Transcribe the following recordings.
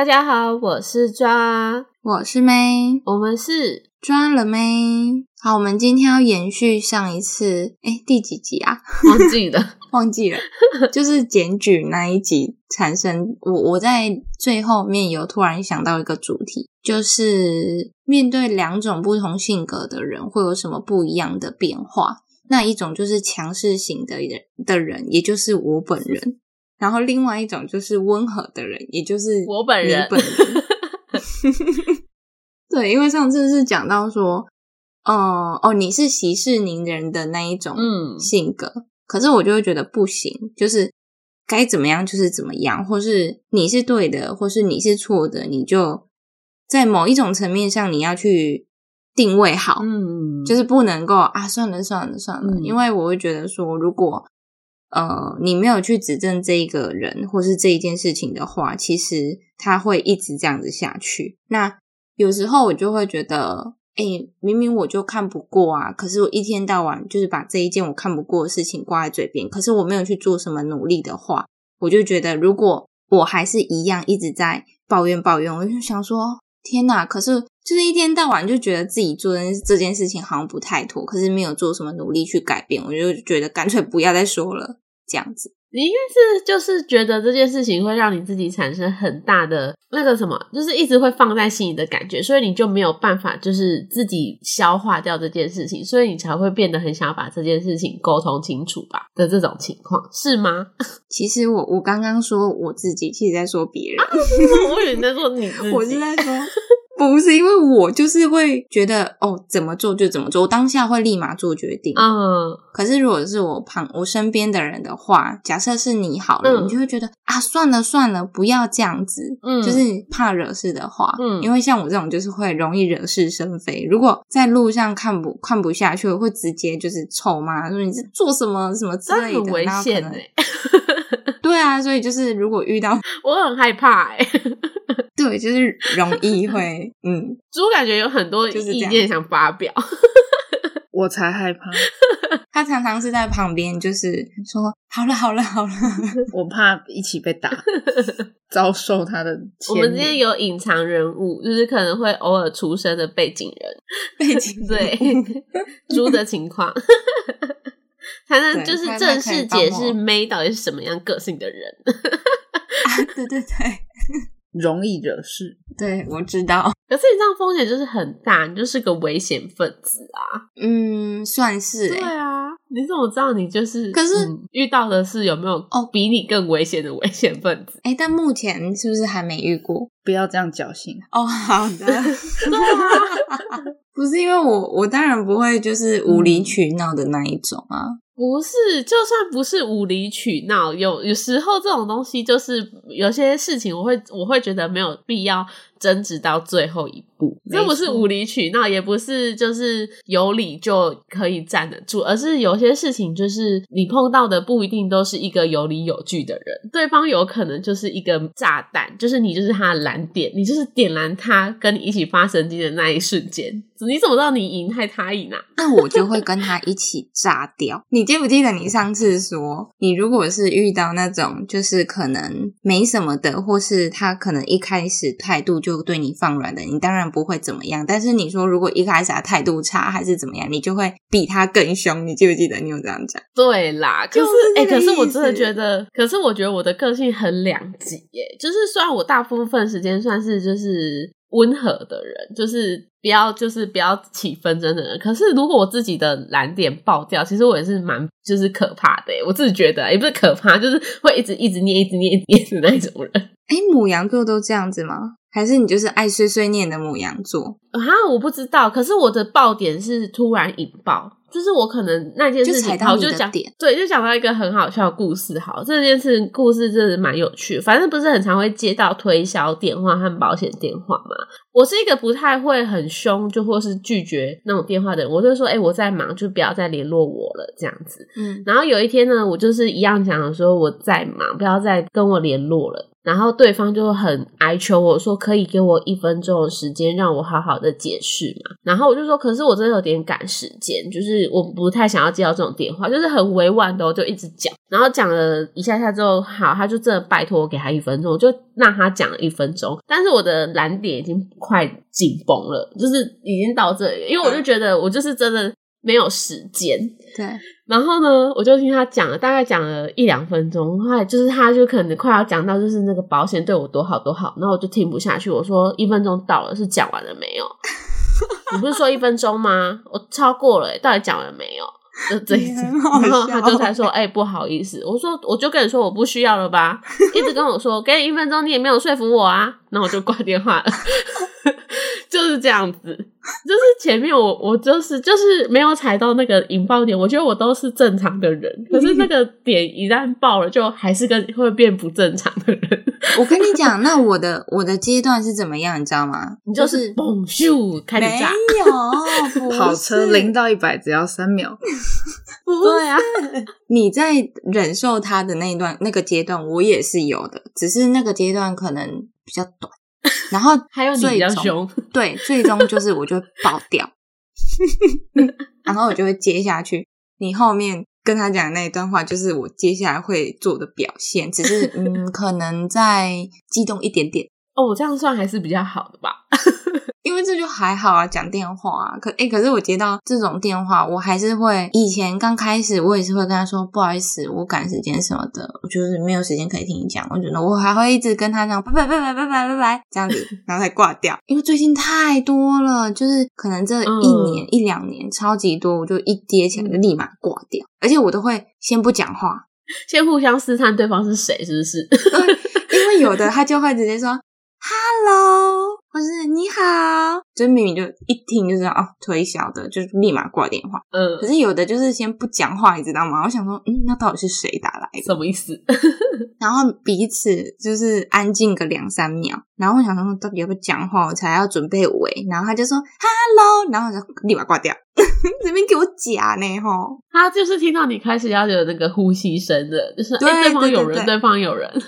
大家好，我是抓，我是妹，我们是抓了妹。好，我们今天要延续上一次，哎，第几集啊？忘记了，忘记了，就是检举那一集产生。我我在最后面有突然想到一个主题，就是面对两种不同性格的人，会有什么不一样的变化？那一种就是强势型的人的人，也就是我本人。然后另外一种就是温和的人，也就是我本人。本人 对，因为上次是讲到说，哦哦，你是息事宁人的那一种性格，可是我就会觉得不行，就是该怎么样就是怎么样，或是你是对的，或是你是错的，你就在某一种层面上你要去定位好，嗯，就是不能够啊，算了算了算了，因为我会觉得说，如果。呃，你没有去指正这一个人或是这一件事情的话，其实他会一直这样子下去。那有时候我就会觉得，哎，明明我就看不过啊，可是我一天到晚就是把这一件我看不过的事情挂在嘴边，可是我没有去做什么努力的话，我就觉得，如果我还是一样一直在抱怨抱怨，我就想说，天哪！可是就是一天到晚就觉得自己做的这件事情好像不太妥，可是没有做什么努力去改变，我就觉得干脆不要再说了。这样子，你应该是就是觉得这件事情会让你自己产生很大的那个什么，就是一直会放在心里的感觉，所以你就没有办法就是自己消化掉这件事情，所以你才会变得很想要把这件事情沟通清楚吧的这种情况是吗？其实我我刚刚说我自己，其实在说别人，我以为你在说你，我是在说。不是因为我就是会觉得哦，怎么做就怎么做，我当下会立马做决定。嗯，可是如果是我旁我身边的人的话，假设是你好了，你就会觉得啊，算了算了，不要这样子。嗯，就是怕惹事的话，嗯，因为像我这种就是会容易惹是生非。如果在路上看不看不下去，会直接就是臭骂说你是做什么什么之类的，危险哎。对啊，所以就是如果遇到，我很害怕哎。对，就是容易会，嗯，猪感觉有很多意见想发表，我才害怕。他常常是在旁边，就是说好了，好了，好了，我怕一起被打，遭受他的。我们今天有隐藏人物，就是可能会偶尔出生的背景人，背景对猪的情况，才能就是正式解释 May 到底是什么样个性的人。对对对。容易惹事，对我知道。可是你这样风险就是很大，你就是个危险分子啊。嗯，算是。对啊，你怎么知道你就是？可是遇到的是有没有哦比你更危险的危险分子？哎，但目前是不是还没遇过？不要这样侥幸哦。好的。不是因为我，我当然不会就是无理取闹的那一种啊。不是，就算不是无理取闹，有有时候这种东西就是有些事情，我会我会觉得没有必要。争执到最后一步，这不是无理取闹，也不是就是有理就可以站得住，而是有些事情就是你碰到的不一定都是一个有理有据的人，对方有可能就是一个炸弹，就是你就是他的燃点，你就是点燃他跟你一起发神经的那一瞬间，你怎么知道你赢还他赢啊？那我就会跟他一起炸掉。你记不记得你上次说，你如果是遇到那种就是可能没什么的，或是他可能一开始态度就。对你放软的，你当然不会怎么样。但是你说，如果一开始他态度差，还是怎么样，你就会比他更凶。你记不记得你有这样讲？对啦，可是哎，可是我真的觉得，可是我觉得我的个性很两极耶。就是虽然我大部分时间算是就是温和的人，就是不要就是不要起纷争的人。可是如果我自己的蓝点爆掉，其实我也是蛮就是可怕的。我自己觉得也不是可怕，就是会一直一直念一直念一直念的那种人。哎，母羊座都这样子吗？还是你就是爱碎碎念的母羊座啊？我不知道，可是我的爆点是突然引爆，就是我可能那件事情，好就讲点，对，就讲到一个很好笑的故事。好，这件事故事真的蛮有趣。反正不是很常会接到推销电话和保险电话嘛。我是一个不太会很凶，就或是拒绝那种电话的人。我就说，哎，我在忙，就不要再联络我了，这样子。嗯。然后有一天呢，我就是一样讲说我在忙，不要再跟我联络了。然后对方就很哀求我说：“可以给我一分钟的时间，让我好好的解释嘛。”然后我就说：“可是我真的有点赶时间，就是我不太想要接到这种电话，就是很委婉的，我就一直讲。然后讲了一下下之后，好，他就真的拜托我给他一分钟，我就让他讲了一分钟。但是我的蓝点已经快紧绷了，就是已经到这里，因为我就觉得我就是真的没有时间。对。然后呢，我就听他讲了，大概讲了一两分钟，后来就是他就可能快要讲到就是那个保险对我多好多好，然后我就听不下去，我说一分钟到了，是讲完了没有？你不是说一分钟吗？我超过了，到底讲完了没有？就这一次，然后他就才说，哎，不好意思，我说我就跟你说我不需要了吧，一直跟我说给你一分钟，你也没有说服我啊，那我就挂电话了。就是这样子，就是前面我我就是就是没有踩到那个引爆点，我觉得我都是正常的人，可是那个点一旦爆了，就还是跟会变不正常的人。我跟你讲，那我的我的阶段是怎么样，你知道吗？你就是嘣咻开始炸，没有 跑车零到一百只要三秒，对啊，你在忍受他的那一段那个阶段，我也是有的，只是那个阶段可能比较短。然后 还有你比较凶，对，最终就是我就爆掉，然后我就会接下去。你后面跟他讲那一段话，就是我接下来会做的表现，只是嗯，可能再激动一点点。哦，我这样算还是比较好的吧。因为这就还好啊，讲电话啊，可哎，可是我接到这种电话，我还是会以前刚开始，我也是会跟他说不好意思，我赶时间什么的，我就是没有时间可以听你讲。我觉得我还会一直跟他讲拜拜拜拜拜拜拜拜这样子，然后才挂掉。因为最近太多了，就是可能这一年一两年超级多，我就一跌起来就立马挂掉，而且我都会先不讲话，先互相试探对方是谁，是不是？因为有的他就会直接说。Hello，或是你好，就明明就一听就知道哦，推销的，就是立马挂电话。嗯，可是有的就是先不讲话，你知道吗？我想说，嗯，那到底是谁打来的？什么意思？然后彼此就是安静个两三秒，然后我想说，到底要不要讲话？我才要准备尾。然后他就说 Hello，然后就立马挂掉。这边给我假呢，吼！他就是听到你开始要有那个呼吸声的，就是哎，对方有人，对方有人。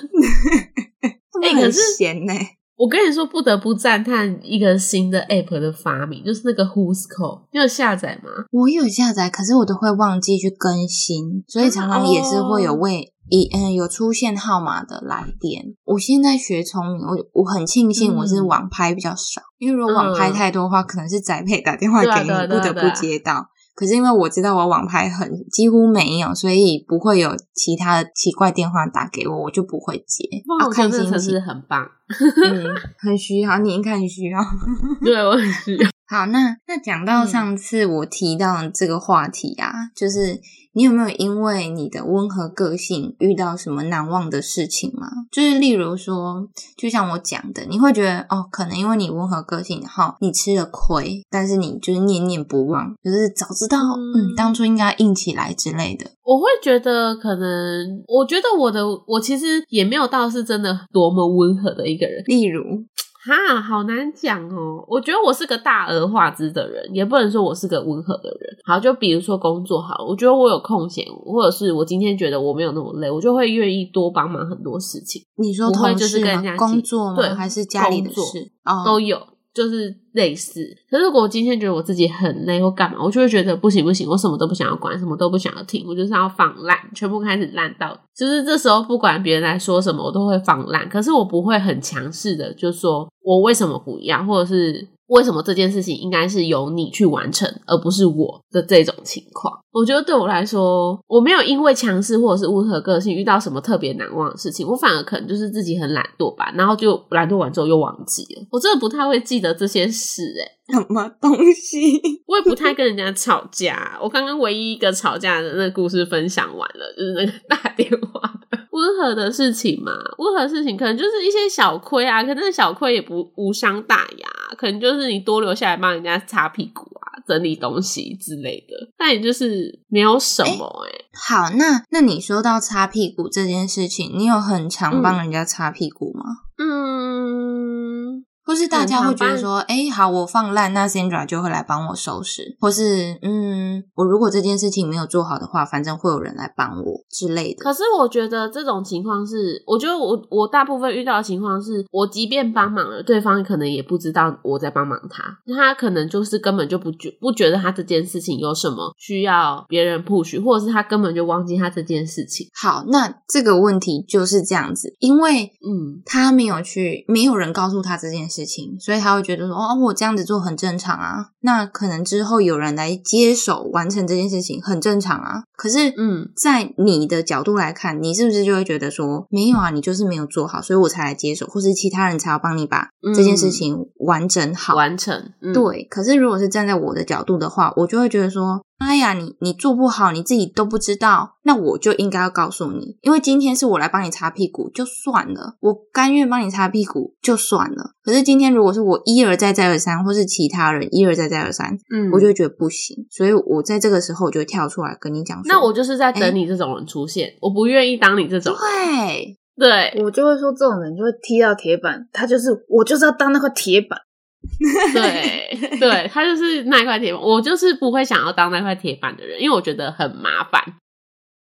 哎，可是闲呢。我跟你说，不得不赞叹一个新的 app 的发明，就是那个 Who's Call，你有下载吗？我有下载，可是我都会忘记去更新，所以常常也是会有为一嗯有出现号码的来电。我现在学聪明，我我很庆幸我是网拍比较少，因为如果网拍太多的话，可能是宅配打电话给你，不得不接到。可是因为我知道我网拍很几乎没有，所以不会有其他的奇怪电话打给我，我就不会接。哇，看心情是很棒，嗯，很需要，你应该很需要，对我很需要。好，那那讲到上次我提到这个话题啊，就是你有没有因为你的温和个性遇到什么难忘的事情吗？就是例如说，就像我讲的，你会觉得哦，可能因为你温和个性，然后你吃了亏，但是你就是念念不忘，就是早知道嗯，当初应该硬起来之类的。我会觉得可能，我觉得我的我其实也没有到是真的多么温和的一个人，例如。哈，好难讲哦。我觉得我是个大而化之的人，也不能说我是个温和的人。好，就比如说工作好，我觉得我有空闲，或者是我今天觉得我没有那么累，我就会愿意多帮忙很多事情。你说同事吗？工作吗？还是家里的事？都有。就是类似，可是如果我今天觉得我自己很累或干嘛，我就会觉得不行不行，我什么都不想要管，什么都不想要听，我就是要放烂，全部开始烂到，就是这时候不管别人来说什么，我都会放烂。可是我不会很强势的，就说我为什么不一样，或者是。为什么这件事情应该是由你去完成，而不是我的这种情况？我觉得对我来说，我没有因为强势或者是温和个性遇到什么特别难忘的事情，我反而可能就是自己很懒惰吧，然后就懒惰完之后又忘记了。我真的不太会记得这些事，哎，什么东西？我也不太跟人家吵架。我刚刚唯一一个吵架的那个故事分享完了，就是那个打电话。温和的事情嘛，温和事情可能就是一些小亏啊，可能小亏也不无伤大雅，可能就是你多留下来帮人家擦屁股啊、整理东西之类的，但也就是没有什么哎。好，那那你说到擦屁股这件事情，你有很常帮人家擦屁股吗？嗯，或是大家会觉得说，哎，好，我放烂，那 Sandra 就会来帮我收拾，或是嗯，我如果这件事情没有做好的话，反正会有人来帮我之类的。可是我觉得这种情况是，我觉得我我大部分遇到的情况是，我即便帮忙了，对方可能也不知道我在帮忙他，他可能就是根本就不觉不觉得他这件事情有什么需要别人 push，或者是他根本就忘记他这件事情。好，那这个问题就是这样子，因为嗯，他没有去，没有人告诉他这件。事情，所以他会觉得说：“哦，我这样子做很正常啊。”那可能之后有人来接手完成这件事情，很正常啊。可是，嗯，在你的角度来看，你是不是就会觉得说：“没有啊，你就是没有做好，所以我才来接手，或是其他人才要帮你把这件事情完整好完成？”对。可是，如果是站在我的角度的话，我就会觉得说。哎呀，你你做不好，你自己都不知道，那我就应该要告诉你，因为今天是我来帮你擦屁股，就算了，我甘愿帮你擦屁股就算了。可是今天如果是我一而再再而三，或是其他人一而再再而三，嗯，我就会觉得不行，所以我在这个时候我就跳出来跟你讲，那我就是在等你这种人出现，我不愿意当你这种，对对，我就会说这种人就会踢到铁板，他就是我就是要当那块铁板。对，对他就是那块铁板，我就是不会想要当那块铁板的人，因为我觉得很麻烦。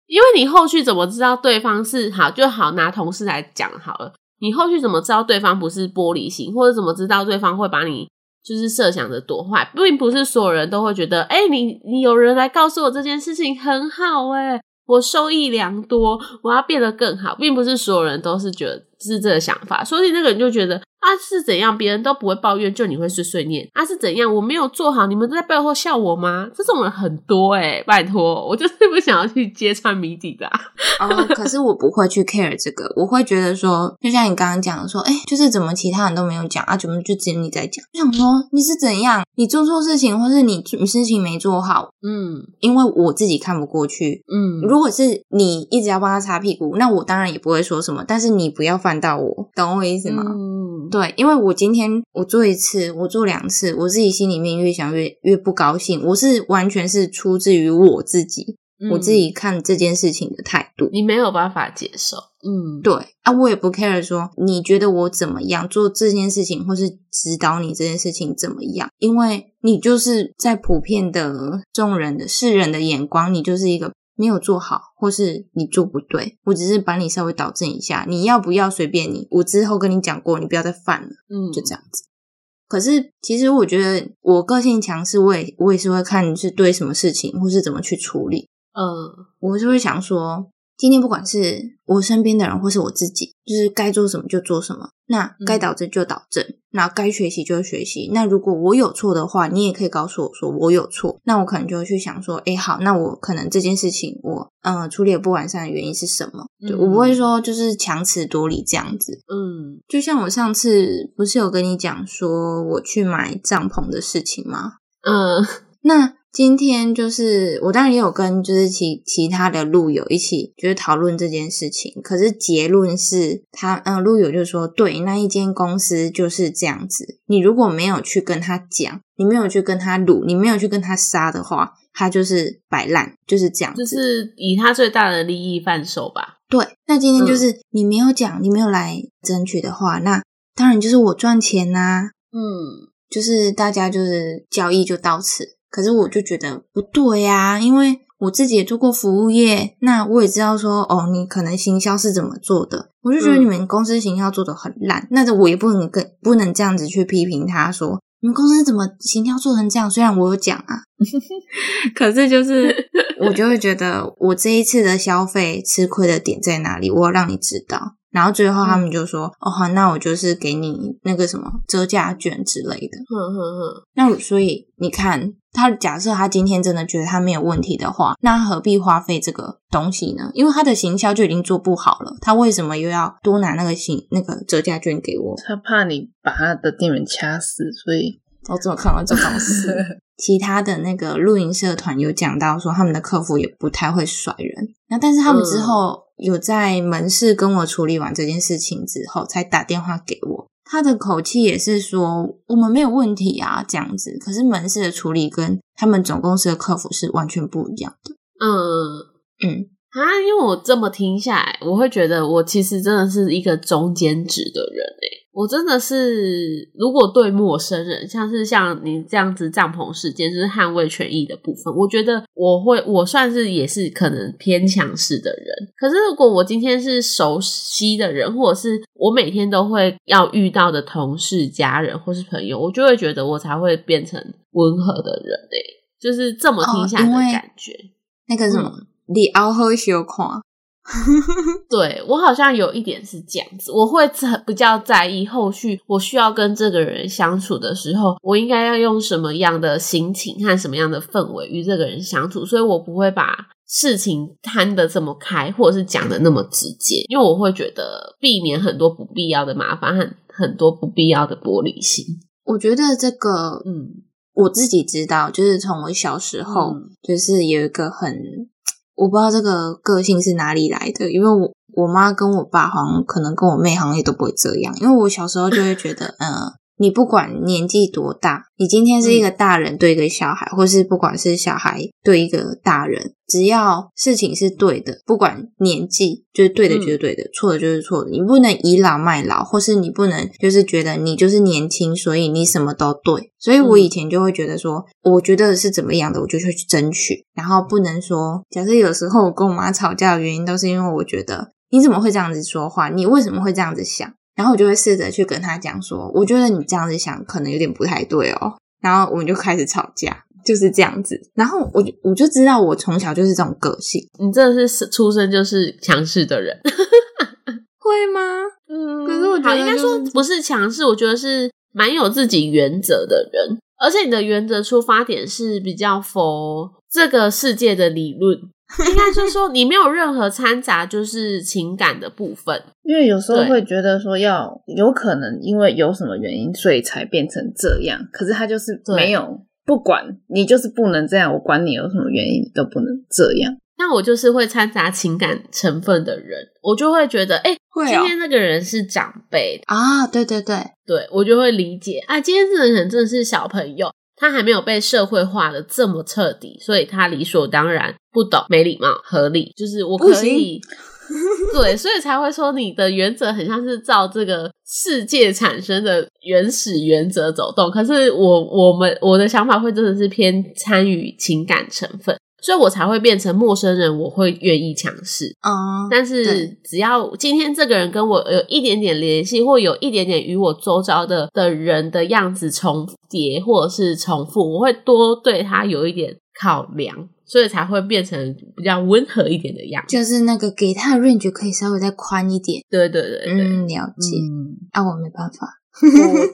因为你后续怎么知道对方是好就好？拿同事来讲好了，你后续怎么知道对方不是玻璃心，或者怎么知道对方会把你就是设想的多坏？并不是所有人都会觉得，哎，你你有人来告诉我这件事情很好，哎，我受益良多，我要变得更好，并不是所有人都是觉得是这个想法，所以那个人就觉得。啊是怎样？别人都不会抱怨，就你会碎碎念。啊是怎样？我没有做好，你们都在背后笑我吗？这种人很多哎，拜托，我就是不想要去揭穿谜底的。哦，可是我不会去 care 这个，我会觉得说，就像你刚刚讲的说，哎，就是怎么其他人都没有讲啊，怎么就只有你在讲？我想说你是怎样？你做错事情，或是你事情没做好？嗯，因为我自己看不过去。嗯，如果是你一直要帮他擦屁股，那我当然也不会说什么。但是你不要犯到我，懂我意思吗？嗯。对，因为我今天我做一次，我做两次，我自己心里面越想越越不高兴。我是完全是出自于我自己，我自己看这件事情的态度，你没有办法接受。嗯，对啊，我也不 care 说你觉得我怎么样做这件事情，或是指导你这件事情怎么样，因为你就是在普遍的众人的世人的眼光，你就是一个。没有做好，或是你做不对，我只是把你稍微导正一下。你要不要随便你？我之后跟你讲过，你不要再犯了。嗯，就这样子。可是其实我觉得我个性强势，我也我也是会看是对什么事情，或是怎么去处理。嗯，我是会想说。今天不管是我身边的人，或是我自己，就是该做什么就做什么。那该导正就导正，那该学习就学习。那如果我有错的话，你也可以告诉我说我有错。那我可能就会去想说，哎，好，那我可能这件事情我嗯处理不完善的原因是什么？对我不会说就是强词夺理这样子。嗯，就像我上次不是有跟你讲说我去买帐篷的事情吗？嗯，那。今天就是我当然也有跟就是其其他的路友一起就是讨论这件事情，可是结论是他嗯路友就说对那一间公司就是这样子，你如果没有去跟他讲，你没有去跟他撸，你没有去跟他杀的话，他就是摆烂，就是这样，就是以他最大的利益贩售吧。对，那今天就是你没有讲，你没有来争取的话，那当然就是我赚钱呐。嗯，就是大家就是交易就到此。可是我就觉得不对呀，因为我自己也做过服务业，那我也知道说，哦，你可能行销是怎么做的，我就觉得你们公司行销做的很烂，那我也不能跟不能这样子去批评他说，你们公司怎么行销做成这样？虽然我有讲啊，可是就是我就会觉得我这一次的消费吃亏的点在哪里，我要让你知道。然后最后他们就说：“哦好，那我就是给你那个什么折价券之类的。”哼哼哼。那所以你看，他假设他今天真的觉得他没有问题的话，那何必花费这个东西呢？因为他的行销就已经做不好了，他为什么又要多拿那个行那个折价券给我？他怕你把他的店员掐死，所以 我怎么看完这种事？其他的那个露营社团有讲到说，他们的客服也不太会甩人。那但是他们之后。有在门市跟我处理完这件事情之后，才打电话给我。他的口气也是说我们没有问题啊，这样子。可是门市的处理跟他们总公司的客服是完全不一样的。嗯嗯，啊，因为我这么听下来，我会觉得我其实真的是一个中间值的人诶。我真的是，如果对陌生人，像是像你这样子帐篷事件，就是捍卫权益的部分，我觉得我会，我算是也是可能偏强势的人。可是如果我今天是熟悉的人，或者是我每天都会要遇到的同事、家人或是朋友，我就会觉得我才会变成温和的人诶。就是这么听下来的感觉。那个什么，你熬喝小看。对我好像有一点是这样子，我会很比较在意后续我需要跟这个人相处的时候，我应该要用什么样的心情和什么样的氛围与这个人相处，所以我不会把事情摊的这么开，或者是讲的那么直接，因为我会觉得避免很多不必要的麻烦和很多不必要的玻璃心。我觉得这个，嗯，我自己知道，就是从我小时候，就是有一个很。我不知道这个个性是哪里来的，因为我我妈跟我爸好像可能跟我妹好像也都不会这样，因为我小时候就会觉得，嗯。你不管年纪多大，你今天是一个大人对一个小孩，或是不管是小孩对一个大人，只要事情是对的，不管年纪就是对的就是对的，错的就是错的。你不能倚老卖老，或是你不能就是觉得你就是年轻，所以你什么都对。所以我以前就会觉得说，我觉得是怎么样的，我就会去争取，然后不能说，假设有时候我跟我妈吵架的原因，都是因为我觉得你怎么会这样子说话？你为什么会这样子想？然后我就会试着去跟他讲说，我觉得你这样子想可能有点不太对哦。然后我们就开始吵架，就是这样子。然后我就我就知道我从小就是这种个性。你真的是出生就是强势的人，会吗？嗯，可是我觉得应该说不是强势，我觉得是蛮有自己原则的人。而且你的原则出发点是比较佛这个世界的理论。应该就是说，你没有任何掺杂，就是情感的部分。因为有时候会觉得说，要有可能因为有什么原因，所以才变成这样。可是他就是没有，不管你就是不能这样，我管你有什么原因，你都不能这样。那我就是会掺杂情感成分的人，我就会觉得，哎，今天那个人是长辈啊，对对对，对我就会理解啊，今天这个人真的是小朋友。他还没有被社会化的这么彻底，所以他理所当然不懂没礼貌，合理就是我可以 对，所以才会说你的原则很像是照这个世界产生的原始原则走动。可是我我们我的想法会真的是偏参与情感成分。所以我才会变成陌生人，我会愿意强势嗯。但是只要今天这个人跟我有一点点联系，或有一点点与我周遭的的人的样子重叠，或者是重复，我会多对他有一点考量，所以才会变成比较温和一点的样子。就是那个给他的 range 可以稍微再宽一点。对对对，嗯，了解。啊，我没办法。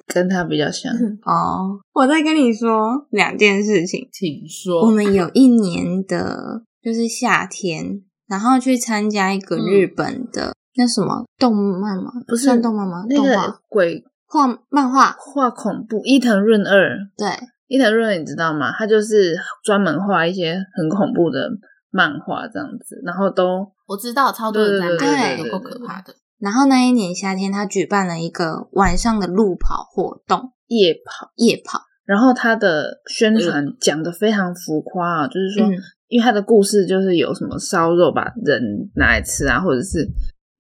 跟他比较像 哦。我在跟你说两件事情，请说。我们有一年的，就是夏天，然后去参加一个日本的那什么动漫吗？不是算动漫吗？那个鬼画漫画画恐怖伊藤润二。对，伊藤润二你知道吗？他就是专门画一些很恐怖的漫画这样子，然后都我知道超多人在买，有够可怕的。然后那一年夏天，他举办了一个晚上的路跑活动，夜跑，夜跑。然后他的宣传讲的非常浮夸啊，就是说，因为他的故事就是有什么烧肉把人拿来吃啊，或者是。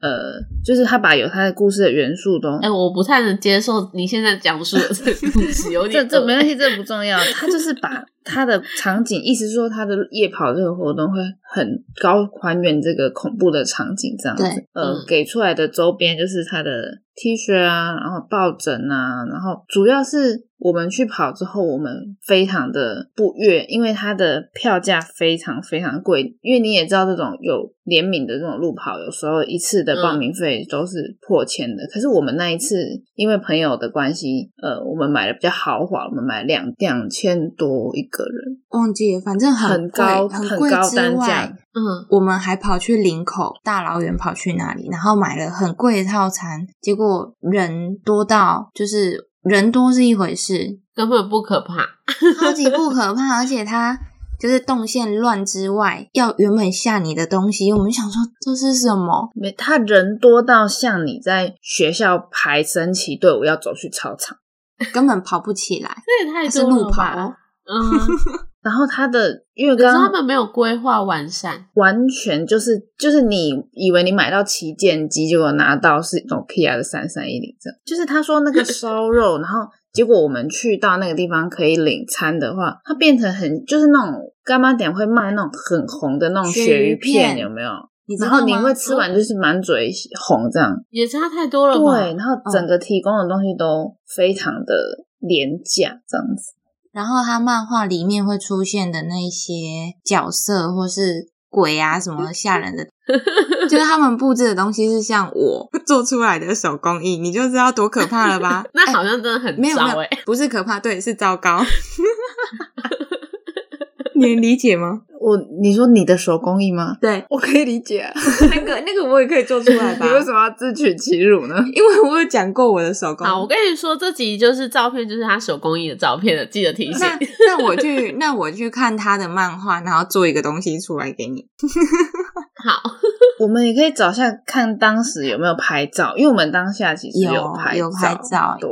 呃，就是他把有他的故事的元素都，哎，我不太能接受你现在讲述的这个故事，有 点这这没关系，这不重要。他就是把他的场景，意思说他的夜跑这个活动会很高还原这个恐怖的场景，这样子。呃，给出来的周边就是他的 T 恤啊，然后抱枕啊，然后主要是。我们去跑之后，我们非常的不悦，因为它的票价非常非常贵。因为你也知道，这种有联名的这种路跑，有时候一次的报名费都是破千的。可是我们那一次，因为朋友的关系，呃，我们买的比较豪华，我们买两两千多一个人，忘记了，反正很高很贵之外。嗯，我们还跑去林口，大老远跑去那里，然后买了很贵的套餐，结果人多到就是。人多是一回事，根本不可怕，超级不可怕。而且它就是动线乱之外，要原本吓你的东西，我们想说这是什么？没，他人多到像你在学校排升旗队伍要走去操场，根本跑不起来。这也太是路跑，嗯，然后他的因为可是刚他们没有规划完善，完全就是就是你以为你买到旗舰机，结果拿到是一种 Kia 的三三一零这样。就是他说那个烧肉，然后结果我们去到那个地方可以领餐的话，它变成很就是那种干妈点会卖那种很红的那种鳕鳕鱼鱼片片，有没有？然后你会吃完就是满嘴红这样。也差太多了？对，然后整个提供的东西都非常的廉价，这样子。然后他漫画里面会出现的那些角色或是鬼啊什么吓人的，就是他们布置的东西是像我 做出来的手工艺，你就知道多可怕了吧？那好像真的很没有不是可怕，对，是糟糕。你能理解吗？我你说你的手工艺吗？对，我可以理解、啊，那个那个我也可以做出来吧 你？为什么要自取其辱呢？因为我有讲过我的手工。好，我跟你说，这集就是照片，就是他手工艺的照片了，记得提醒。那那我去那我去看他的漫画，然后做一个东西出来给你。好，我们也可以找下看当时有没有拍照，因为我们当下其实有拍有拍照对，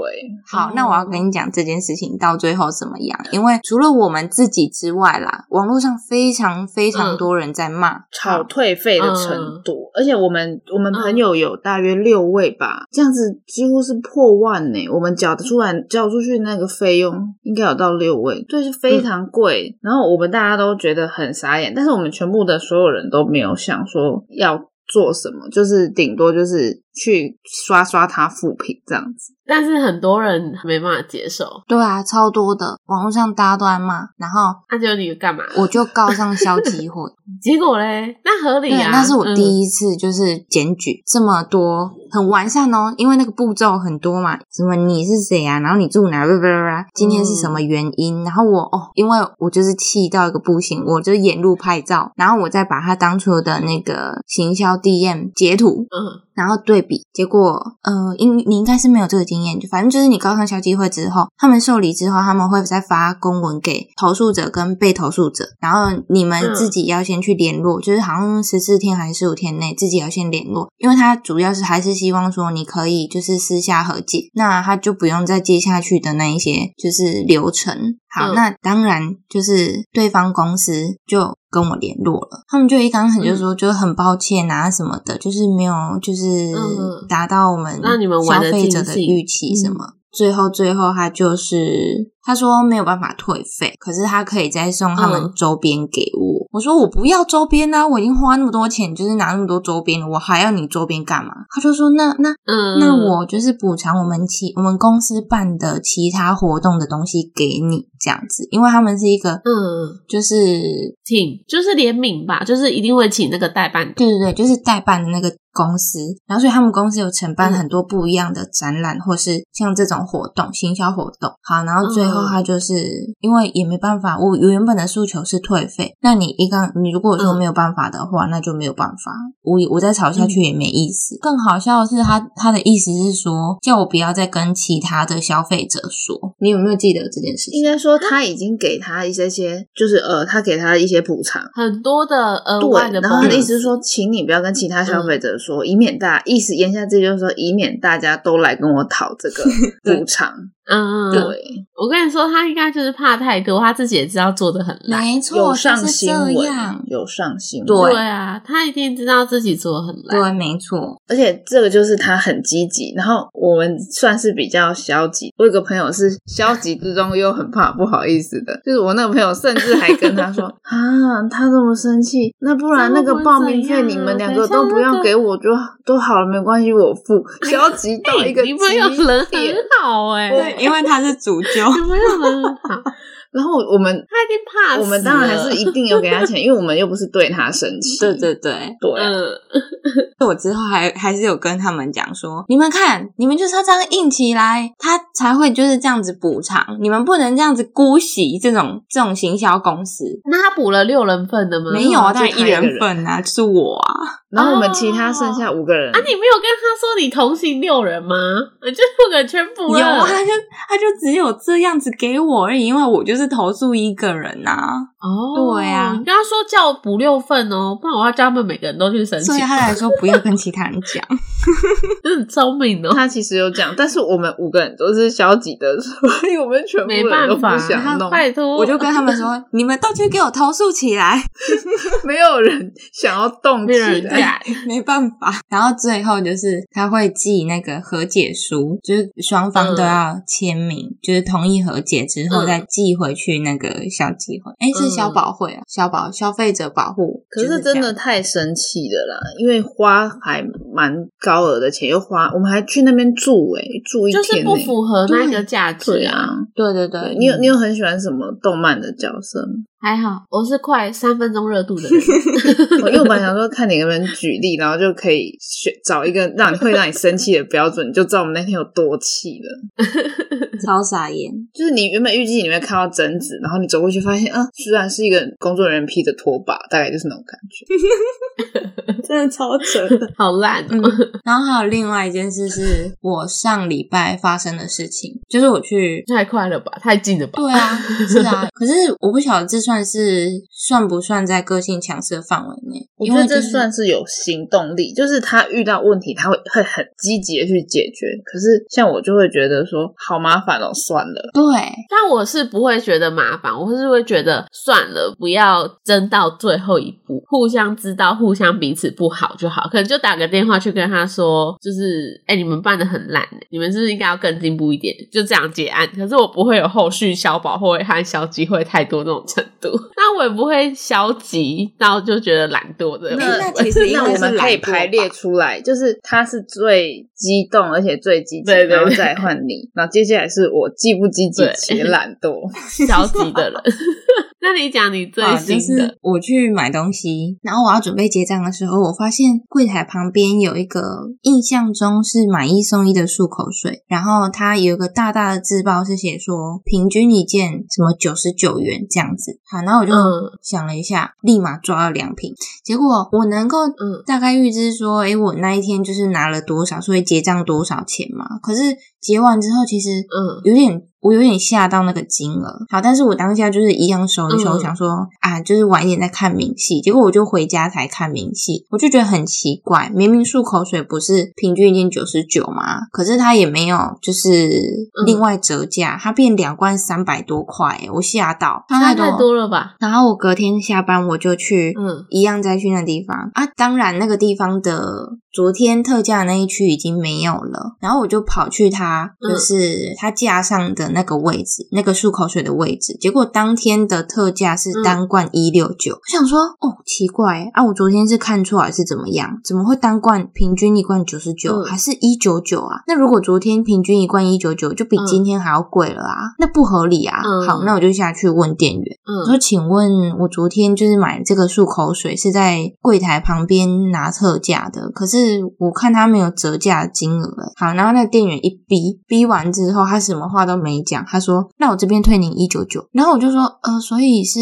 好，那我要跟你讲这件事情到最后怎么样？因为除了我们自己之外啦，网络上非常非常多人在骂，炒退费的程度，而且我们我们朋友有大约六位吧，这样子几乎是破万呢。我们缴的出来交出去那个费用应该有到六位，对，是非常贵。然后我们大家都觉得很傻眼，但是我们全部的所有人都没有想说要做什么，就是顶多就是去刷刷他负评这样子。但是很多人没办法接受，对啊，超多的，网络上大家都在骂，然后那就你干嘛？我就告上消基会。结果嘞，那合理对，啊。那是我嗯第一次就是检举这么多，很完善哦，因为那个步骤很多嘛，什么你是谁啊，然后你住哪，blah blah blah，今天是什么原因，然后我哦，因为我就是气到一个不行，我就沿路拍照，然后我再把他当初的那个行销 DM 截图，嗯，然后对比，结果呃，应你应该是没有这个经验，就反正就是你告上消基会之后，他们受理之后，他们会再发公文给投诉者跟被投诉者，然后你们嗯自己要先去联络，就是好像十四天还是十五天内自己要先联络，因为他主要是还是希望说你可以就是私下和解，那他就不用再接下去的那一些就是流程。好，嗯。那当然就是对方公司就跟我联络了，他们就一刚开始就说就很抱歉啊什么的，就是没有就是嗯达到我们让你们消费者的预期什么。最后，最后他就是他说没有办法退费，可是他可以再送他们嗯。周边给我。我说我不要周边啊，我已经花那么多钱，就是拿那么多周边了，我还要你周边干嘛？他就说那那嗯，那我就是补偿我们其我们公司办的其他活动的东西给你这样子，因为他们是一个嗯，就是请就是联名吧，就是一定会请那个代办的。对对对，就是代办的那个公司，然后所以他们公司有承办嗯很多不一样的展览，或是像这种活动、行销活动。好，然后最后嗯他就是、因为也没办法，我原本的诉求是退费，那你一刚你如果说嗯没有办法的话，那就没有办法，我我再吵下去也没意思。更好笑的是他他的意思是说，叫我不要再跟其他的消费者说。你有没有记得这件事情？应该说他已经给他一些些，就是呃，他给他一些补偿。很多的额外对，的，然后他的意思是，说，请你不要跟其他消费者说，以免大意思言下之意就是说，以免大家都来跟我讨这个 补偿。嗯嗯，对嗯，，我跟你说，他应该就是怕太多，他自己也知道做的很烂。没错，有上就是这新闻样，。有上新闻。对对啊，他一定知道自己做的很烂。对，没错。而且这个就是他很积极，然后我们算是比较消极。我有个朋友是消极之中又很怕不好意思的，就是我那个朋友甚至还跟他说 啊，他这么生气，那不然那个报名费你们两个都不要给我就都好了，没关系，我付。消极到一个你朋友极人点很好哎、对，因为他是主教。然后我们他已经怕死了我们当然还是一定有给他钱，因为我们又不是对他生气。对对对，对啊，嗯，我之后还还是有跟他们讲说，你们看，你们就是要这样硬起来，他才会就是这样子补偿，你们不能这样子姑息这种这种行销公司。那他补了六人份的吗？没有啊，当然一就他一人份啊，就是我啊。然后我们其他剩下五个人啊，你没有跟他说你同行六人吗？你就不可全补了。有啊，他就他就只有这样子给我而已，因为我就是投诉一个人啊。哦，对啊，你跟他说叫我补六份哦，不然我要叫他们每个人都去申请。所以他来说不要跟其他人讲，很聪明哦。他其实有讲，但是我们五个人都是消极的，所以我们全部没人都不办法，想弄。拜托，我就跟他们说，你们都去给我投诉起来，没有人想要动起没来。没办法。然后最后就是他会寄那个和解书，就是双方都要签名，就是同意和解之后嗯再寄回去那个小机会，哎，是消保会啊，消保消费者保护。可是真的太生气了啦，因为花还蛮高额的钱，又花，我们还去那边住诶、住一天、欸，就是不符合那个价值啊。对对对，你有你有很喜欢什么动漫的角色吗？还好，我是快三分钟热度的人。我因为我本来想说看你能不能举例，然后就可以选找一个让你会让你生气的标准，你就知道我们那天有多气了。超傻眼。就是你原本预计你会看到贞子，然后你走过去发现，啊，居然是一个工作人员披着拖把，大概就是那种感觉。真的超扯的。好烂哦！嗯，然后还有另外一件事是我上礼拜发生的事情，就是我去。太快了吧，太近了吧？对啊，是啊。可是我不晓得这算是算不算在个性强势的范围内？我觉得这算是有行动力，就是他遇到问题，他会会很积极的去解决。可是像我就会觉得说，好麻烦哦，算了。对，但我是不会觉得麻烦，我是会觉得算了，不要争到最后一步，互相知道互相彼此不好就好。可能就打个电话去跟他说，就是哎、你们办的很烂，你们是不是应该要更进步一点？就这样结案。可是我不会有后续消保会和消机会太多那种程度，那我也不会消极到就觉得懒惰的。那那其实那我们可以排列出来，就是他是最激动而且最积极，对对对然后再换你，然后接下来是我既不积极对且懒惰。消极的人。那你讲你最啊，新的，就是我去买东西，然后我要准备结账的时候，我发现柜台旁边有一个印象中是买一送一的漱口水，然后它有一个大大的字报是写说平均一件什么九十九元这样子。好，然后我就嗯想了一下，立马抓了两瓶，结果我能够嗯大概预知说，诶，我那一天就是拿了多少，所以结账多少钱嘛。可是结完之后，其实嗯有点我有点吓到那个金额。好，但是我当下就是一样收一收，嗯想说啊，就是晚一点再看明细。结果我就回家才看明细，我就觉得很奇怪，明明漱口水不是平均一件九十九吗？可是它也没有就是另外折价，它变两罐三百多块，我吓到，差太太多了吧？然后我隔天下班我就去，嗯一样再去那地方啊。当然那个地方的昨天特价的那一区已经没有了，然后我就跑去它嗯就是它架上的那个位置，那个漱口水的位置。结果当天的特价是单罐一六九，我想说哦奇怪啊，我昨天是看错还是怎么样？怎么会单罐平均一罐九十九，嗯还是一九九啊？那如果昨天平均一罐一九九，就比今天还要贵了啊，那不合理啊。嗯好，那我就下去问店员。我嗯说：“请问，我昨天就是买这个漱口水是在柜台旁边拿特价的，可是我看他没有折价的金额。欸好，然后那个店员一逼，逼逼完之后，他什么话都没讲，他说：‘那我这边退您一九九。’然后我就说：‘呃，所以是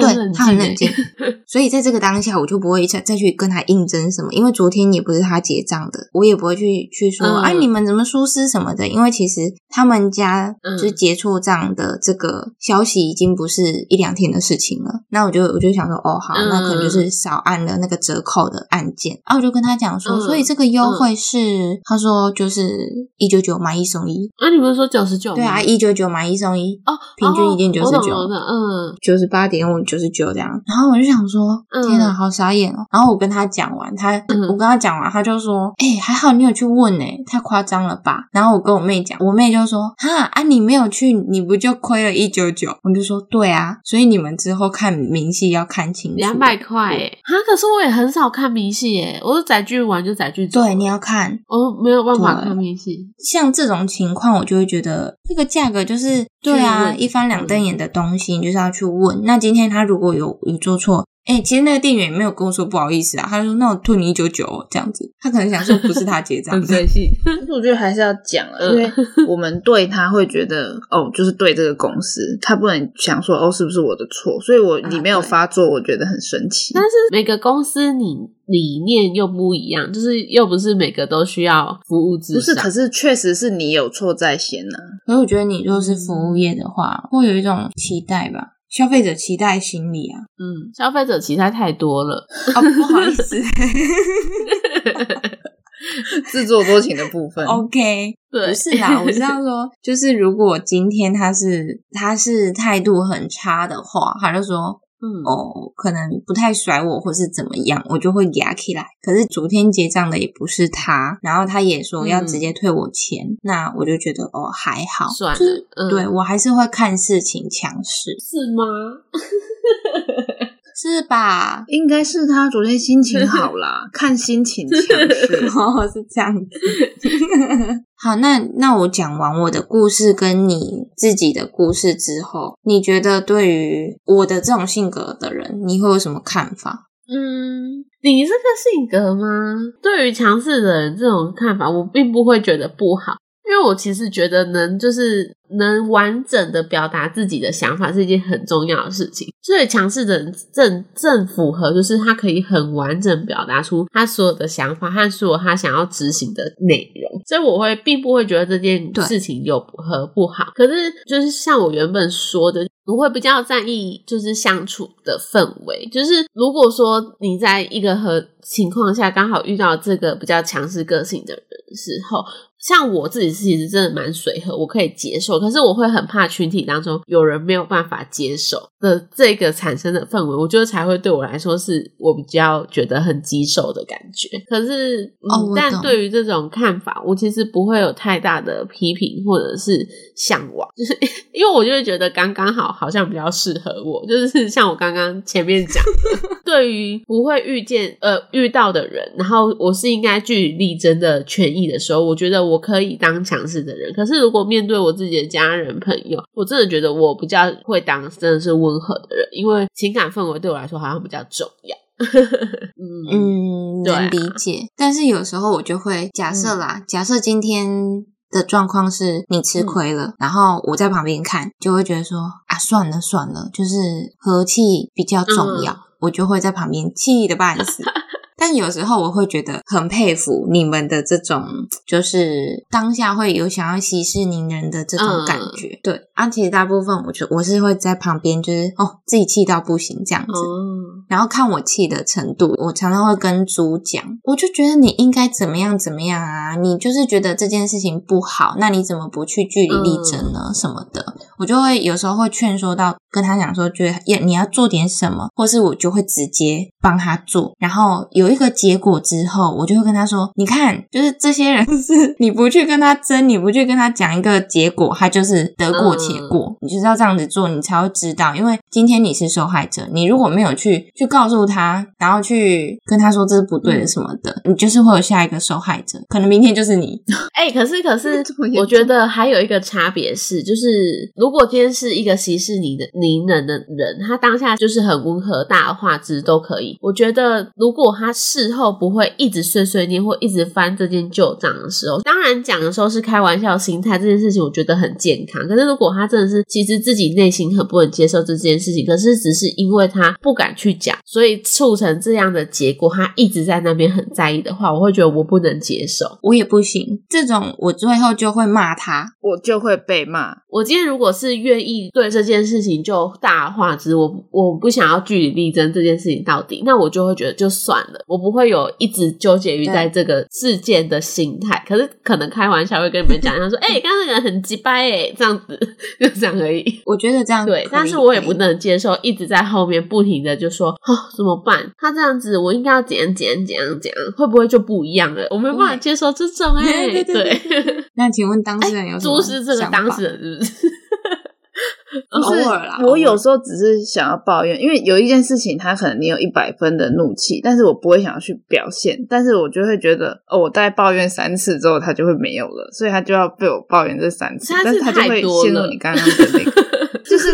对他很冷静 所以在这个当下，我就不会再再去跟他应征什么，因为昨天也不是他结账的，我也不会去去说，嗯哎、你们怎么疏失什么的，因为其实他们家嗯就是结错账的这个消息已经不是一两天的事情了。那我就我就想说，哦，好，那可能就是少按了那个折扣的按键。啊，我就跟他讲说，嗯所以这个优惠是，他说就是一九九买一送一。啊，你不是说九十九？对啊，一九九买一送一，哦，平均一件哦我懂99我懂嗯九十八点五、九十九这样。然后我就想说，嗯天哪，好傻眼哦。然后我跟他讲完，他、嗯我跟他讲完，他就说，哎、还好你有去问呢、太夸张了吧？然后我跟我妹讲，我妹就说，哈啊，你没有去，你不就亏了一九九？我就说，对啊，所以你们之后看明细要看清楚，两百块哎，哈，可是我也很少看明细哎，我是载具玩就载具走，对，你要看。我没有办法对看明细，像这种情况，我就会觉得这个价格就是对啊，一翻两瞪眼的东西，你就是要去问。那今天他如果有有做错，哎、其实那个店员也没有跟我说不好意思啊，他就说那我退你一九九这样子，他可能想说不是他结账很的，随性。但是我觉得还是要讲因为我们对他会觉得哦，就是对这个公司，他不能想说哦是不是我的错，所以我啊你没有发作，我觉得很神奇。但是每个公司你理念又不一样，就是又不是每个都需要服务至不是，可是确实是你有错在先呐、所以我觉得你如果是服务业的话，会有一种期待吧。消费者期待心理啊。嗯，消费者期待太多了。哦，不好意思。自作多情的部分，OK，不是啦，我是要说，就是如果今天他是他是态度很差的话，他就说，嗯，哦，可能不太甩我，或是怎么样，我就会压起来。可是昨天结账的也不是他，然后他也说要直接退我钱，那我就觉得哦还好，算了，对我还是会看事情强势，是吗？是吧？应该是他昨天心情好啦，看心情强势 哦，是这样子。好，那那我讲完我的故事跟你自己的故事之后，你觉得对于我的这种性格的人，你会有什么看法？嗯，你这个性格吗？对于强势的人这种看法，我并不会觉得不好。因为我其实觉得能就是能完整的表达自己的想法是一件很重要的事情，所以强势的人正正符合，就是他可以很完整表达出他所有的想法和所有他想要执行的内容，所以我会并不会觉得这件事情有何不好。可是就是像我原本说的，我会比较在意就是相处的氛围，就是如果说你在一个和情况下刚好遇到这个比较强势个性的人时候。像我自己其实真的蛮随和，我可以接受。可是我会很怕群体当中有人没有办法接受的这个产生的氛围，我觉得才会对我来说是我比较觉得很棘手的感觉。可是，嗯，但对于这种看法，我其实不会有太大的批评或者是向往，就是 因为我就会觉得刚刚好，好像比较适合我。就是像我刚刚前面讲的，对于不会遇见呃遇到的人，然后我是应该据理力争的权益的时候，我觉得我。可以当强势的人，可是如果面对我自己的家人朋友，我真的觉得我比较会当真的是温和的人，因为情感氛围对我来说好像比较重要。嗯，能理解。但是有时候我就会假设啦，假设今天的状况是你吃亏了，然后我在旁边看，就会觉得说啊，算了算了，就是和气比较重要，我就会在旁边气的半死。但有时候我会觉得很佩服你们的这种，就是当下会有想要息事宁人的这种感觉。对，啊，其实大部分我就我是会在旁边，就是哦自己气到不行这样子，然后看我气的程度。我常常会跟猪讲，我就觉得你应该怎么样怎么样啊，你就是觉得这件事情不好，那你怎么不去据理力争呢？什么的，我就会有时候会劝说到跟他讲说，觉得要你要做点什么，或是我就会直接帮他做，然后有。有一个结果之后，我就会跟他说：“你看，就是这些人是你不去跟他争，你不去跟他讲一个结果，他就是得过且过。你就是要这样子做，你才会知道。因为今天你是受害者，你如果没有去去告诉他，然后去跟他说这是不对的什么的，你就是会有下一个受害者，可能明天就是你。哎，可是可是，我觉得还有一个差别是，就是如果今天是一个息事宁的宁人的人，他当下就是很温和，大话之都可以。我觉得如果他。事后不会一直碎碎念或一直翻这件旧账的时候，当然讲的时候是开玩笑心态，这件事情我觉得很健康。可是如果他真的是其实自己内心很不能接受这件事情，可是只是因为他不敢去讲，所以促成这样的结果，他一直在那边很在意的话，我会觉得我不能接受，我也不行。这种我最后就会骂他，我就会被骂。我今天如果是愿意对这件事情就大化之，我我不想要据理力争这件事情到底，那我就会觉得就算了。我不会有一直纠结于在这个事件的心态，可是可能开玩笑会跟你们讲，他说：“ 哎，刚刚那个人很鸡掰哎，这样子 就这样而已。”我觉得这样对，但是我也不能接受一直在后面不停的就说：“哦，怎么办？他这样子，我应该要怎样怎样怎样怎样？会不会就不一样了？我没办法接受这种 哎。”对，那请问当事人有什么？朱是这个当事人是不是？不是，我有时候只是想要抱怨，因为有一件事情，他可能你有一百分的怒气，但是我不会想要去表现，但是我就会觉得，哦，我大概抱怨三次之后，他就会没有了，所以他就要被我抱怨这三次，但是他就会陷入你刚刚的那个。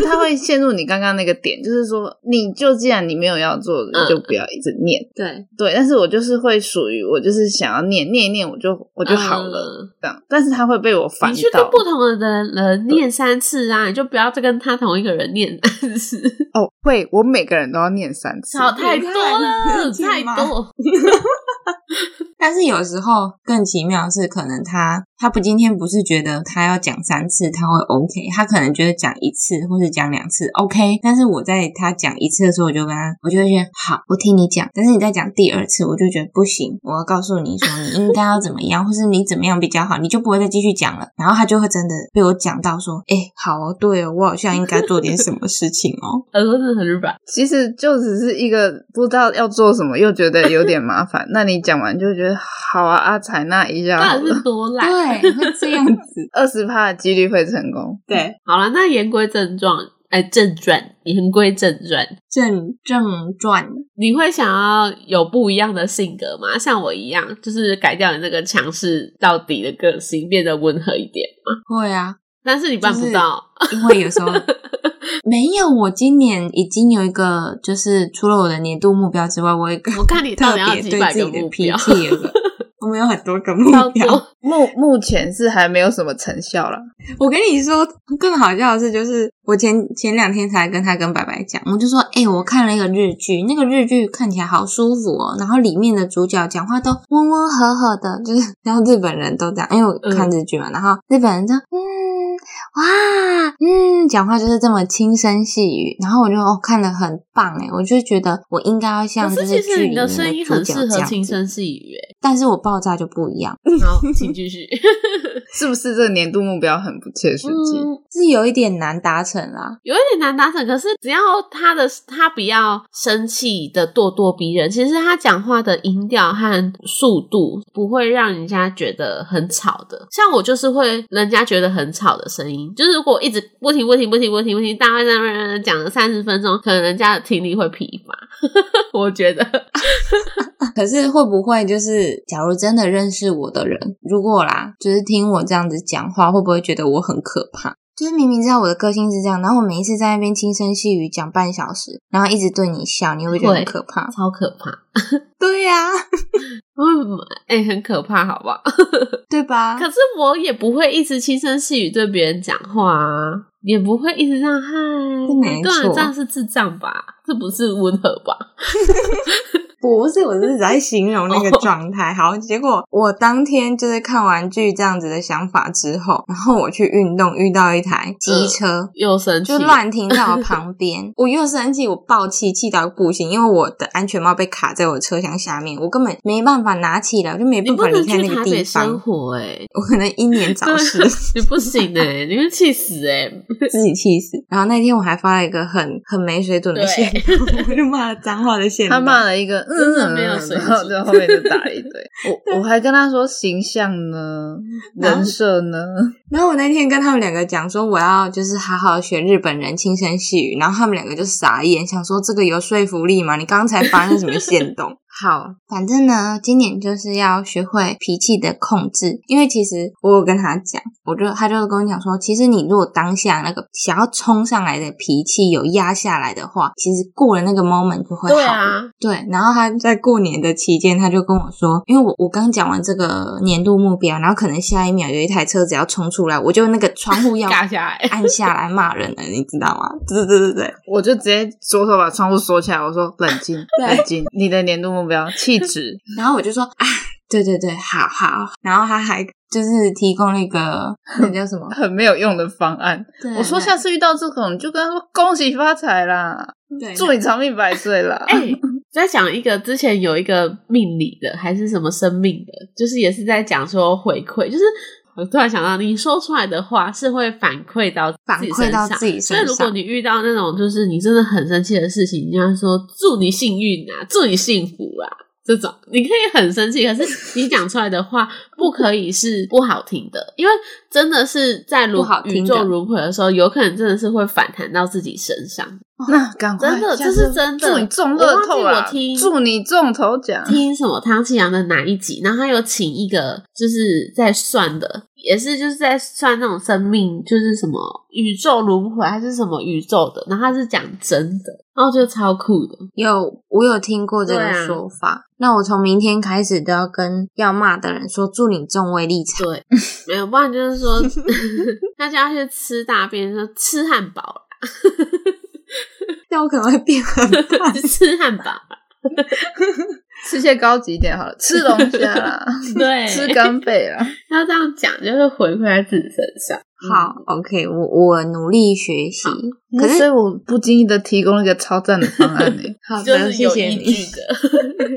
就是他会陷入你刚刚那个点，就是说，你就既然你没有要做的，就不要一直念。对对，但是我就是会属于我，就是想要念念一念，我就我就好了这样。但是他会被我烦到。你去跟不同的人念三次啊，你就不要再跟他同一个人念三次。哦，会，我每个人都要念三次。好，太多了，太多。但是有时候更奇妙是，可能他。他不今天不是觉得他要讲三次他会 OK，他可能觉得讲一次或者讲两次 OK，但是我在他讲一次的时候，我就跟他，我就会觉得好，我听你讲。但是你再讲第二次，我就觉得不行，我要告诉你说你应该要怎么样，或是你怎么样比较好，你就不会再继续讲了。然后他就会真的被我讲到说，哎，好哦，对哦，我好像应该做点什么事情哦。耳朵真的很软，其实就只是一个不知道要做什么，又觉得有点麻烦。那你讲完就觉得好啊，啊，采纳一下，到底是多 懒？对，会这样子，二十趴的几率会成功。对，好了，那言归正传，哎，正传，言归正传，正正传，你会想要有不一样的性格吗？像我一样，就是改掉你那个强势到底的个性，变得温和一点吗？会啊，但是你办不到，因为有时候 没有。我今年已经有一个，就是除了我的年度目标之外，我一个我看你特别对自己的脾气有个。我们有很多个目标，目目前是还没有什么成效了。我跟你说，更好笑的是，就是我前前两天才跟他跟白白讲，我就说，哎，我看了一个日剧，那个日剧看起来好舒服哦，然后里面的主角讲话都温温和和的，就是然后日本人都这样，因为我看日剧嘛，然后日本人就嗯哇嗯，讲话就是这么轻声细语，然后我就哦看得很棒哎，我就觉得我应该要像这些剧里面的主角这样轻声细语哎，但是我爆炸就不一样。好，请 继续。是不是这个年度目标很不切实际？是有一点难达成啦，有一点难达成。可是只要他的他比较生气的咄咄逼人，其实他讲话的音调和速度不会让人家觉得很吵的。像我就是会人家觉得很吵的声音，就是如果一直不停不停不停不停不停，大概在那讲了三十分钟，可能人家的听力会疲乏。我觉得，可是会不会就是，假如真的认识我的人，如果啦，就是听我这样子讲话，会不会觉得我很可怕？就是明明知道我的个性是这样，然后我每一次在那边轻声细语讲半小时，然后一直对你笑，你会觉得很可怕，超可怕。对呀，嗯，哎，很可怕，好不好？对吧？可是我也不会一直轻声细语对别人讲话啊，也不会一直这样嗨，没错，这样是智障吧？这不是温和吧？不是，我是在形容那个状态。好，结果我当天就是看完剧这样子的想法之后，然后我去运动，遇到一台机车，又生气，就乱停在我旁边。我又生气，我暴气，气到不行，因为我的安全帽被卡在我车厢下面，我根本没办法拿起来，我就没办法离开那个地方。生活哎，我可能英年早逝，你不行哎，你会气死哎，自己气死。然后那天我还发了一个很很没水准的线，我就骂了脏话的线，他骂了一个。真的没有水然后就后面就打一堆。我 我还跟他说形象呢，人设呢。然后我那天跟他们两个讲说，我要就是好好学日本人轻声细语。然后他们两个就傻眼，想说这个有说服力吗？你刚才发生什么线动？好，反正呢，今年就是要学会脾气的控制。因为其实我有跟他讲，我就他就跟我讲说，其实你如果当下那个想要冲上来的脾气有压下来的话，其实过了那个 moment 就会好。对啊，对。然后他在过年的期间，他就跟我说，因为我我刚讲完这个年度目标，然后可能下一秒有一台车子要冲出来，我就那个窗户要 下来按下来骂人了，你知道吗？对对对对，我就直接左手把窗户锁起来，我说冷静冷静，你的年度目。标气质，然后我就说啊，对对对，好好。然后他还就是提供了一个那叫什么很没有用的方案。我说下次遇到这种，你就跟他说恭喜发财啦，对，祝你长命百岁啦。哎，在讲一个之前有一个命理的还是什么生命的，就是也是在讲说回馈，就是我突然想到，你说出来的话是会反馈到反馈到自己身上。所以如果你遇到那种就是你真的很生气的事情，你要说祝你幸运啊，祝你幸福啊。这种你可以很生气，可是你讲出来的话不可以是不好听的，因为真的是在如宇宙如回的时候，有可能真的是会反弹到自己身上。那赶快，真的这是真的。祝你中乐透了！听，祝你中头奖。听什么汤启阳的哪一集？然后他有请一个就是在算的，也是就是在算那种生命，就是什么宇宙轮回还是什么宇宙的。然后他是讲真的，然后就超酷的。有我有听过这个说法。那我从明天开始都要跟要骂的人说，祝你中威立场。对，没有，不然就是说 大家去吃大便，说吃汉堡啦。那我可能会变很胖，吃汉堡。吃些高级一点好了，吃龙虾啦，对，吃干贝啦。要这样讲，就是回馈在自己身上。好，OK，我我努力学习。可是，我不经意的提供了一个超赞的方案呢。好的，谢谢你。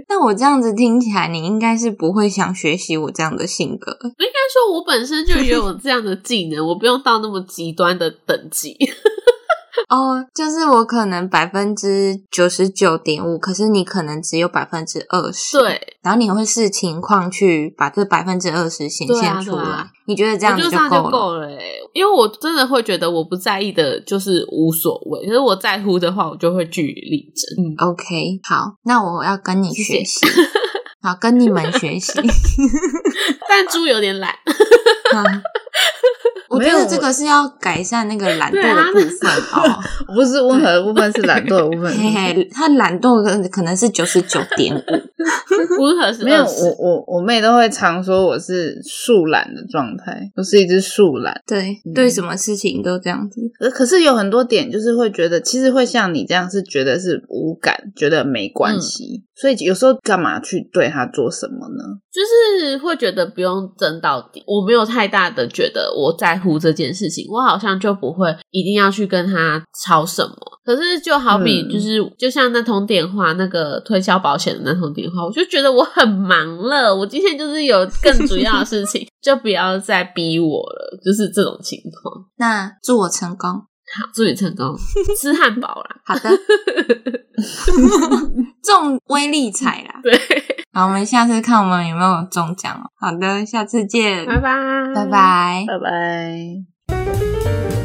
那我这样子听起来，你应该是不会想学习我这样的性格。应该说，我本身就有这样的技能，我不用到那么极端的等级。哦，就是我可能百分之九十九点五，可是你可能只有百分之二十。对，然后你会视情况去把这百分之二十显现出来。你觉得这样就够了？因为我真的会觉得我不在意的，就是无所谓。可是我在乎的话，我就会据理力争。嗯，OK，好，那我要跟你学习，好，跟你们学习。但猪有点懒。我觉得这个是要改善那个懒惰的部分哦，不是温和的部分，是懒惰的部分。嘿嘿，他懒惰可可能是九十九点五，没有。我我我妹都会常说我是树懒的状态，我是一只树懒。对对，什么事情都这样子。可可是有很多点，就是会觉得，其实会像你这样，是觉得是无感，觉得没关系。所以有时候干嘛去对他做什么呢？就是会觉得不用争到底。我没有太大的觉得我在乎这件事情，我好像就不会一定要去跟他吵什么。可是就好比就是就像那通电话，那个推销保险的那通电话，我就觉得我很忙了，我今天就是有更主要的事情，就不要再逼我了。就是这种情况。那祝我成功。好，祝你成功，吃汉堡啦！好的，中威力彩啦！对，好，我们下次看我们有没有中奖哦。好的，下次见，拜拜，拜拜，拜拜。